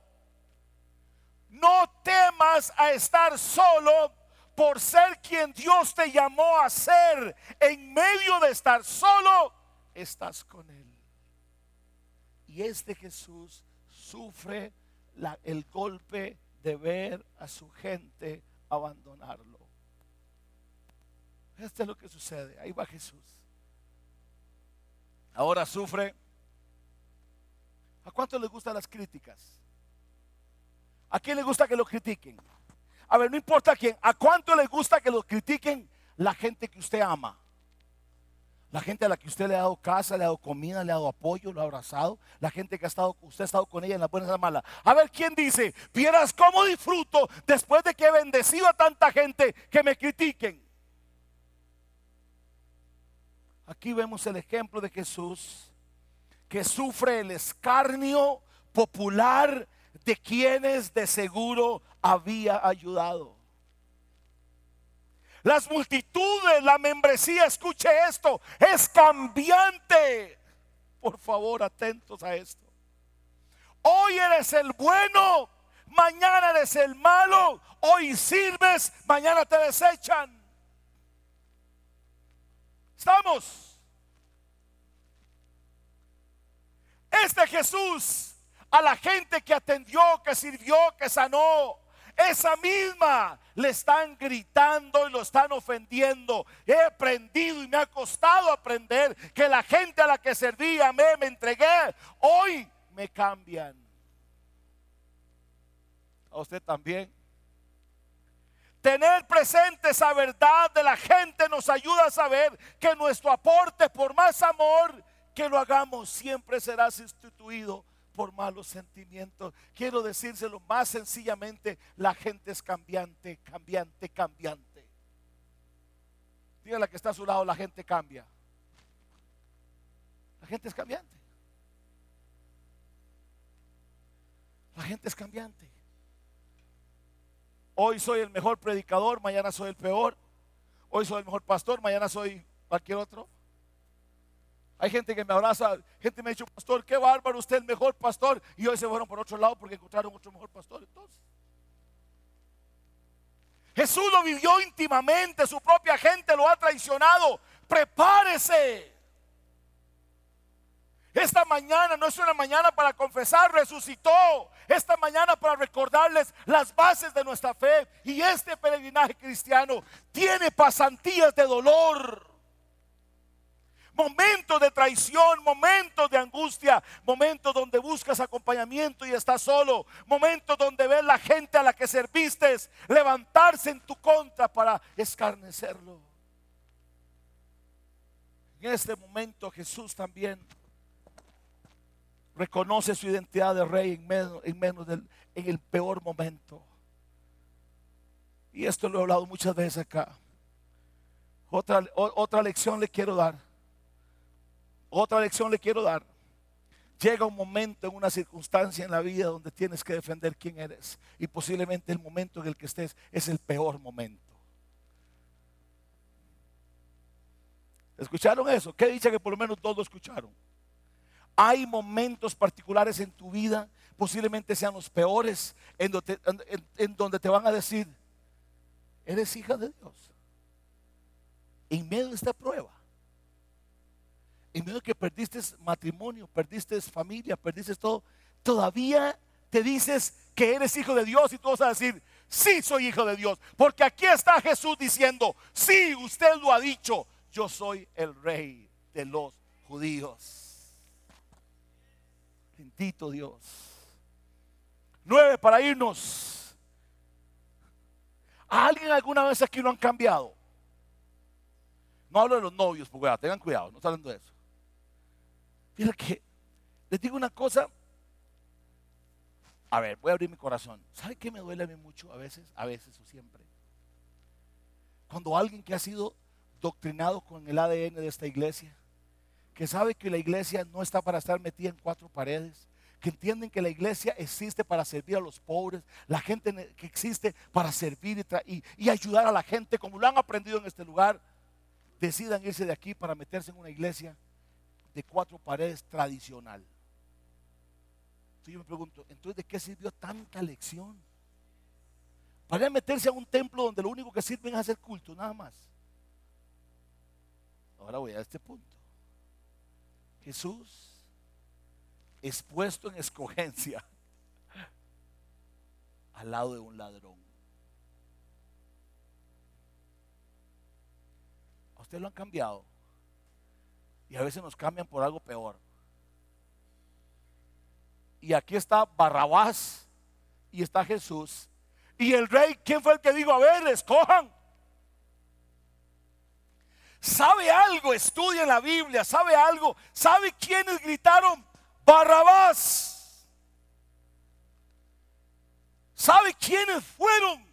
Speaker 2: No temas a estar solo por ser quien Dios te llamó a ser. En medio de estar solo, estás con Él. Y este Jesús sufre el golpe de ver a su gente abandonarlo. Esto es lo que sucede. Ahí va Jesús. Ahora sufre. ¿A cuánto le gustan las críticas? ¿A quién le gusta que lo critiquen? A ver, no importa quién. ¿A cuánto le gusta que lo critiquen la gente que usted ama? La gente a la que usted le ha dado casa, le ha dado comida, le ha dado apoyo, lo ha abrazado. La gente que ha estado, usted ha estado con ella en las buenas y las malas. A ver quién dice, vieras cómo disfruto después de que he bendecido a tanta gente que me critiquen. Aquí vemos el ejemplo de Jesús que sufre el escarnio popular de quienes de seguro había ayudado. Las multitudes, la membresía, escuche esto, es cambiante. Por favor, atentos a esto. Hoy eres el bueno, mañana eres el malo. Hoy sirves, mañana te desechan. ¿Estamos? Este Jesús a la gente que atendió, que sirvió, que sanó, esa misma le están gritando y lo están ofendiendo. He aprendido y me ha costado aprender que la gente a la que servía, me, me entregué, hoy me cambian. A usted también. Tener presente esa verdad de la gente nos ayuda a saber que nuestro aporte, por más amor que lo hagamos, siempre será sustituido por malos sentimientos. Quiero decírselo más sencillamente, la gente es cambiante, cambiante, cambiante. Dígale que está a su lado, la gente cambia. La gente es cambiante. La gente es cambiante. Hoy soy el mejor predicador, mañana soy el peor. Hoy soy el mejor pastor, mañana soy cualquier otro. Hay gente que me abraza, gente me ha dicho, pastor, qué bárbaro, usted es el mejor pastor. Y hoy se fueron por otro lado porque encontraron otro mejor pastor. Entonces, Jesús lo vivió íntimamente, su propia gente lo ha traicionado. Prepárese. Esta mañana no es una mañana para confesar, resucitó. Esta mañana para recordarles las bases de nuestra fe. Y este peregrinaje cristiano tiene pasantías de dolor. Momentos de traición, momentos de angustia, momentos donde buscas acompañamiento y estás solo, momentos donde ves la gente a la que serviste levantarse en tu contra para escarnecerlo. En este momento Jesús también reconoce su identidad de rey en menos, en, menos del, en el peor momento. Y esto lo he hablado muchas veces acá. Otra, otra lección le quiero dar. Otra lección le quiero dar. Llega un momento en una circunstancia en la vida donde tienes que defender quién eres. Y posiblemente el momento en el que estés es el peor momento. ¿Escucharon eso? ¿Qué dice que por lo menos todos lo escucharon? Hay momentos particulares en tu vida, posiblemente sean los peores, en donde, te van a decir, eres hija de Dios. En medio de esta prueba, en medio de que perdiste matrimonio, perdiste familia, perdiste todo, todavía te dices que eres hijo de Dios y tú vas a decir, sí soy hijo de Dios. Porque aquí está Jesús diciendo, sí, usted lo ha dicho, yo soy el rey de los judíos. Dios. Nueve para irnos. ¿A alguien alguna vez aquí lo han cambiado? No hablo de los novios, porque tengan cuidado, no estoy hablando de eso. Mira que les digo una cosa. A ver, voy a abrir mi corazón. ¿Sabe qué me duele a mí mucho a veces? A veces o siempre. Cuando alguien que ha sido doctrinado con el ADN de esta iglesia, que sabe que la iglesia no está para estar metida en cuatro paredes, que entienden que la iglesia existe para servir a los pobres, la gente que existe para servir y, ayudar a la gente, como lo han aprendido en este lugar, decidan irse de aquí para meterse en una iglesia de cuatro paredes tradicional. Entonces yo me pregunto, entonces ¿de qué sirvió tanta lección? Para meterse a un templo donde lo único que sirven es hacer culto, nada más. Ahora voy a este punto. Jesús expuesto en escogencia al lado de un ladrón. A usted lo han cambiado y a veces nos cambian por algo peor. Y aquí está Barrabás y está Jesús. Y el rey, ¿quién fue el que dijo, a ver, escojan? Sabe algo, estudia la Biblia, sabe algo, sabe quiénes gritaron Barrabás. ¿Sabe quiénes fueron?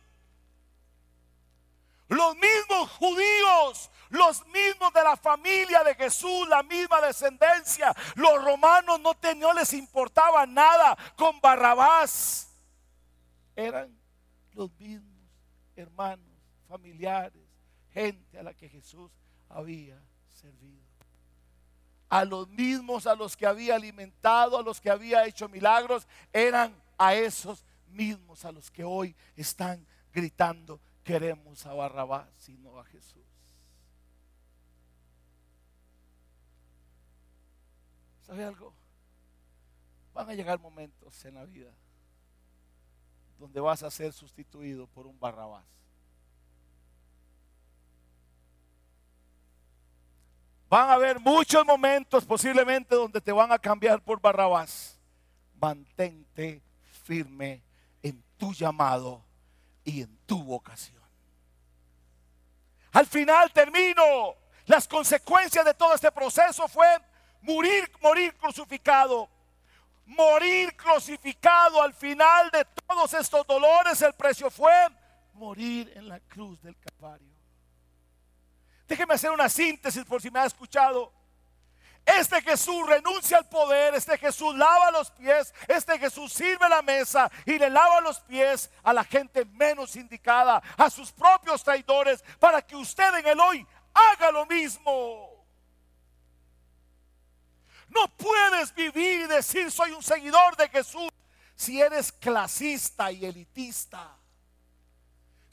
Speaker 2: Los mismos judíos, los mismos de la familia de Jesús, la misma descendencia. Los romanos no, no les importaba nada con Barrabás. Eran los mismos hermanos, familiares, gente a la que Jesús había servido. A los mismos a los que había alimentado, a los que había hecho milagros, eran a esos mismos a los que hoy están gritando, queremos a Barrabás, sino a Jesús. ¿Sabe algo? Van a llegar momentos en la vida donde vas a ser sustituido por un Barrabás. Van a haber muchos momentos posiblemente donde te van a cambiar por Barrabás. Mantente firme en tu llamado y en tu vocación. Al final termino. Las consecuencias de todo este proceso fue morir, morir crucificado. Morir crucificado al final de todos estos dolores, el precio fue morir en la cruz del Calvario. Déjeme hacer una síntesis por si me ha escuchado. Este Jesús renuncia al poder, este Jesús lava los pies, este Jesús sirve la mesa y le lava los pies a la gente menos indicada, a sus propios traidores, para que usted en el hoy haga lo mismo. No puedes vivir y decir soy un seguidor de Jesús si eres clasista y elitista.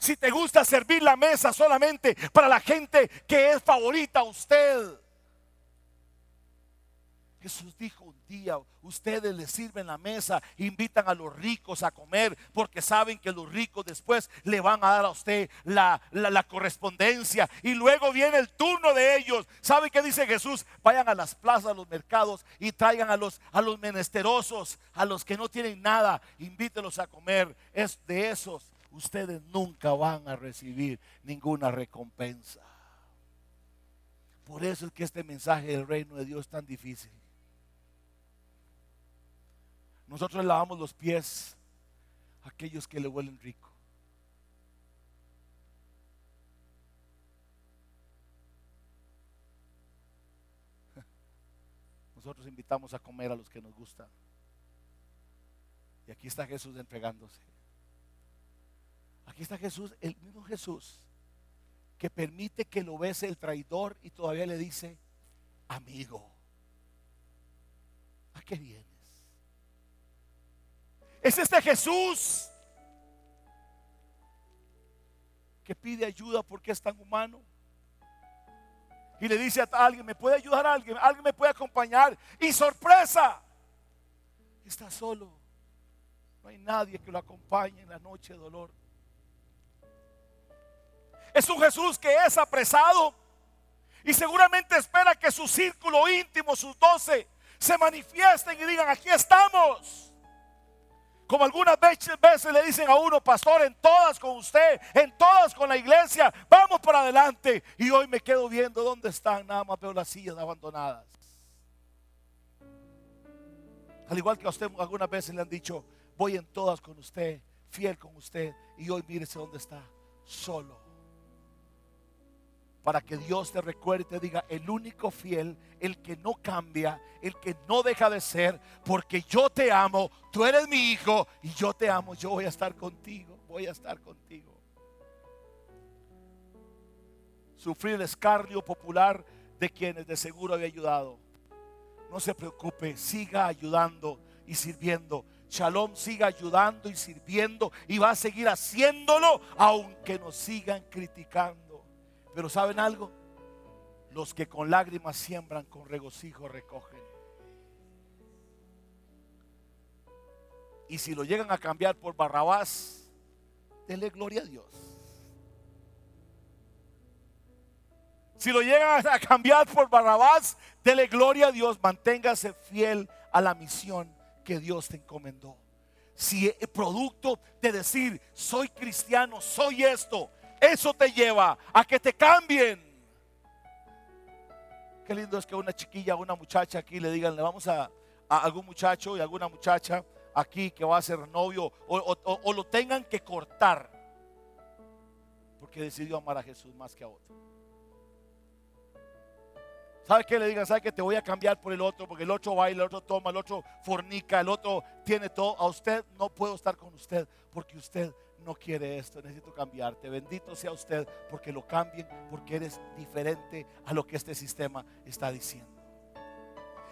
Speaker 2: Si te gusta servir la mesa solamente para la gente que es favorita a usted. Jesús dijo un día, ustedes le sirven la mesa, invitan a los ricos a comer, porque saben que los ricos después le van a dar a usted la, correspondencia. Y luego viene el turno de ellos. ¿Saben qué dice Jesús? Vayan a las plazas, a los mercados y traigan a los, a los menesterosos, a los que no tienen nada, invítenlos a comer. Es de esos, ustedes nunca van a recibir ninguna recompensa. Por eso es que este mensaje del reino de Dios es tan difícil. Nosotros lavamos los pies a aquellos que le huelen rico. Nosotros invitamos a comer a los que nos gustan. Y aquí está Jesús entregándose. Aquí está Jesús, el mismo Jesús, que permite que lo bese el traidor y todavía le dice, amigo. ¿A qué viene? Es este Jesús que pide ayuda porque es tan humano. Y le dice a alguien, ¿me puede ayudar a alguien? ¿Alguien me puede acompañar? Y sorpresa, está solo. No hay nadie que lo acompañe en la noche de dolor. Es un Jesús que es apresado y seguramente espera que su círculo íntimo, sus doce, se manifiesten y digan, aquí estamos. Como algunas veces le dicen a uno, pastor, en todas con usted, en todas con la iglesia, vamos para adelante. Y hoy me quedo viendo dónde están, nada más veo las sillas abandonadas. Al igual que a usted algunas veces le han dicho, voy en todas con usted, fiel con usted, y hoy mírese dónde está, solo para que Dios te recuerde y te diga, el único fiel, el que no cambia, el que no deja de ser, porque yo te amo, tú eres mi hijo y yo te amo, yo voy a estar contigo, voy a estar contigo. Sufrir el escarnio popular de quienes de seguro había ayudado. No se preocupe, siga ayudando y sirviendo. Shalom siga ayudando y sirviendo y va a seguir haciéndolo aunque nos sigan criticando. Pero ¿saben algo? Los que con lágrimas siembran, con regocijo recogen. Y si lo llegan a cambiar por Barrabás, denle gloria a Dios. Si lo llegan a cambiar por Barrabás, dele gloria a Dios. Manténgase fiel a la misión que Dios te encomendó. Si el producto de decir, soy cristiano, soy esto, eso te lleva a que te cambien. Qué lindo es que una chiquilla, una muchacha aquí le digan, le vamos a, algún muchacho y alguna muchacha aquí que va a ser novio o, lo tengan que cortar porque decidió amar a Jesús más que a otro. ¿Sabe qué le digan? ¿Sabe que te voy a cambiar por el otro? Porque el otro baila, el otro toma, el otro fornica, el otro tiene todo. A usted no puedo estar con usted porque usted no quiere esto, necesito cambiarte. Bendito sea usted porque lo cambien, porque eres diferente a lo que este sistema está diciendo.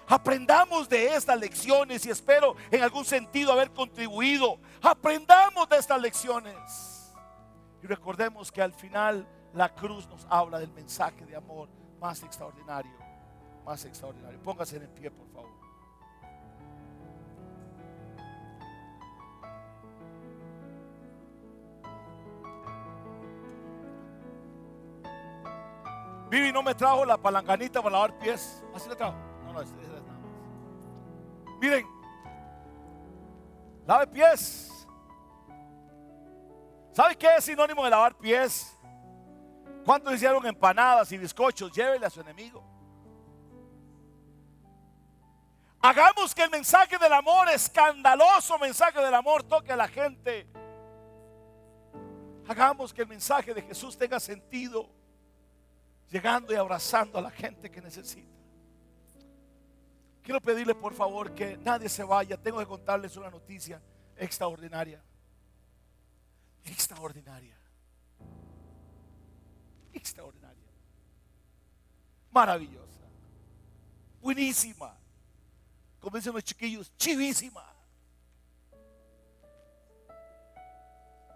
Speaker 2: Aprendamos de estas lecciones y espero en algún sentido haber contribuido. Aprendamos de estas lecciones. Y recordemos que al final la cruz nos habla del mensaje de amor más extraordinario, más extraordinario. Póngase en pie, por favor. Vivi no me trajo la palanganita para lavar pies. Así le trajo. No, no, es, es nada más. Miren, lave pies. ¿Sabe qué es sinónimo de lavar pies? ¿Cuántos hicieron empanadas y bizcochos? Llévele a su enemigo. Hagamos que el mensaje del amor, escandaloso mensaje del amor, toque a la gente. Hagamos que el mensaje de Jesús tenga sentido, llegando y abrazando a la gente que necesita. Quiero pedirle por favor que nadie se vaya. Tengo que contarles una noticia extraordinaria. Extraordinaria. Extraordinaria. Maravillosa. Buenísima. Como dicen los chiquillos, chivísima.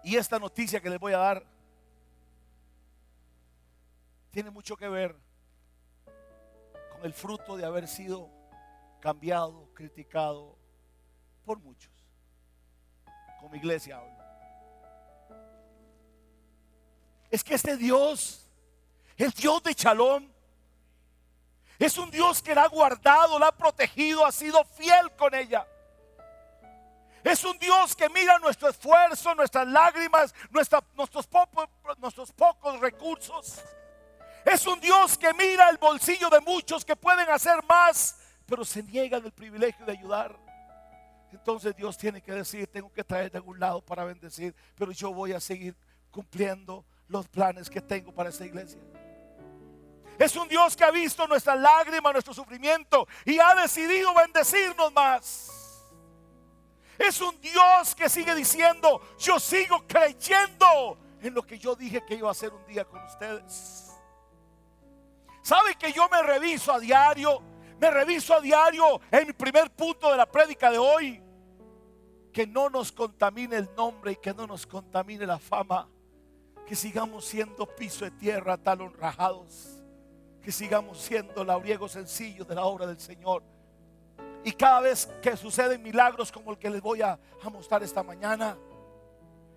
Speaker 2: Y esta noticia que les voy a dar tiene mucho que ver con el fruto de haber sido cambiado, criticado por muchos. Como iglesia hablo. Es que este Dios, el Dios de Chalón, es un Dios que la ha guardado, la ha protegido, ha sido fiel con ella. Es un Dios que mira nuestro esfuerzo, nuestras lágrimas, nuestros, nuestros pocos recursos. Es un Dios que mira el bolsillo de muchos que pueden hacer más pero se niegan el privilegio de ayudar. Entonces Dios tiene que decir, tengo que traer de algún lado para bendecir, pero yo voy a seguir cumpliendo los planes que tengo para esta iglesia. Es un Dios que ha visto nuestra lágrima, nuestro sufrimiento y ha decidido bendecirnos más. Es un Dios que sigue diciendo, yo sigo creyendo en lo que yo dije que iba a hacer un día con ustedes. ¿Sabe que yo me reviso a diario me reviso a diario en mi primer punto de la prédica de hoy. Que no nos contamine el nombre y que no nos contamine la fama. Que sigamos siendo piso de tierra, talón rajados. Que sigamos siendo labriegos sencillos de la obra del Señor. Y cada vez que suceden milagros como el que les voy a mostrar esta mañana,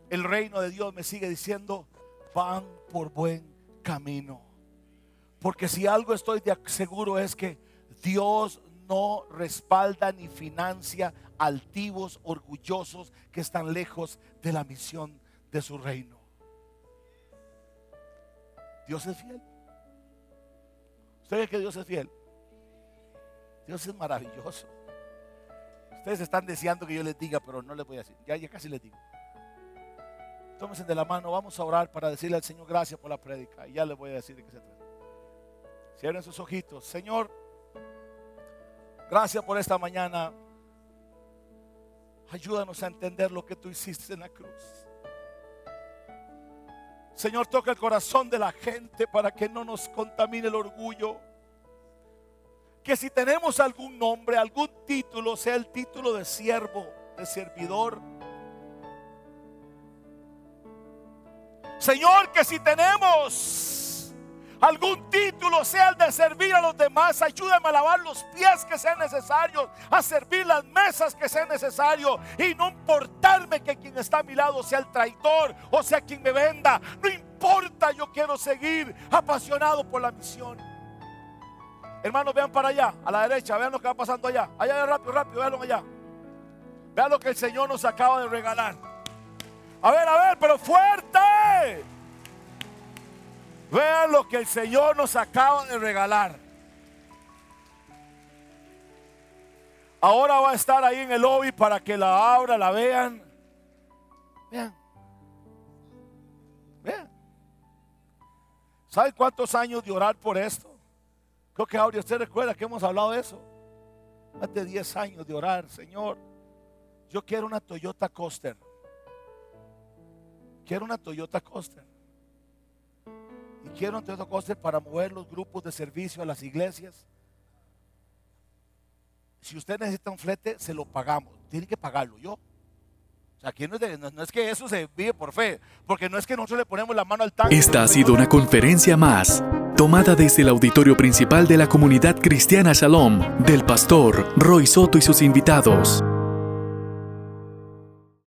Speaker 2: el reino de Dios me sigue diciendo, van por buen camino. Porque si algo estoy de seguro es que Dios no respalda ni financia altivos, orgullosos que están lejos de la misión de su reino. Dios es fiel. ¿Usted que Dios es fiel? Dios es maravilloso. Ustedes están deseando que yo les diga, pero no les voy a decir. Ya, ya casi les digo. Tómense de la mano, vamos a orar para decirle al Señor gracias por la prédica. Y ya les voy a decir de qué se trata. Cierren sus ojitos. Señor, Gracias por esta mañana. Ayúdanos a entender lo que tú hiciste en la cruz. Señor, toca el corazón de la gente para que no nos contamine el orgullo. Que si tenemos algún nombre, algún título, sea el título de siervo, de servidor. Señor, que si tenemos algún título, sea el de servir a los demás. Ayúdame a lavar los pies que sean necesarios, a servir las mesas que sean necesarios y no importarme que quien está a mi lado sea el traidor o sea quien me venda. No importa, yo quiero seguir apasionado por la misión. Hermanos, vean para allá, a la derecha, vean lo que va pasando allá. Allá, rápido, rápido, veanlo allá. Vean lo que el Señor nos acaba de regalar. A ver, a ver, pero fuerte. Vean lo que el Señor nos acaba de regalar. Ahora va a estar ahí en el lobby para que la abra, la vean. Vean. Vean. ¿Sabe cuántos años de orar por esto? Creo que ahora usted recuerda que hemos hablado de eso. Más de 10 años de orar, Señor. Yo quiero una Toyota Coaster. Quiero una Toyota Coaster. Y quiero entre otras cosas para mover los grupos de servicio a las iglesias. Si usted necesita un flete, se lo pagamos. Tiene que pagarlo yo. O sea, no es, no es que eso se vive por fe, porque no es que nosotros le ponemos la mano al tanque.
Speaker 1: Esta ha sido una conferencia más, tomada desde el auditorio principal de la comunidad cristiana Shalom, del pastor Roy Soto y sus invitados.